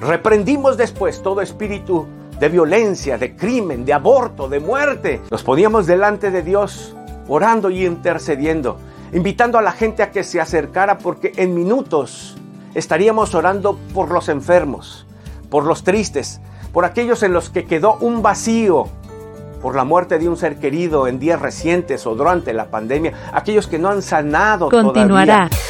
Reprendimos después todo espíritu de violencia, de crimen, de aborto, de muerte. Nos poníamos delante de Dios orando y intercediendo, invitando a la gente a que se acercara porque en minutos estaríamos orando por los enfermos, por los tristes, por aquellos en los que quedó un vacío por la muerte de un ser querido en días recientes o durante la pandemia, aquellos que no han sanado Continuará. todavía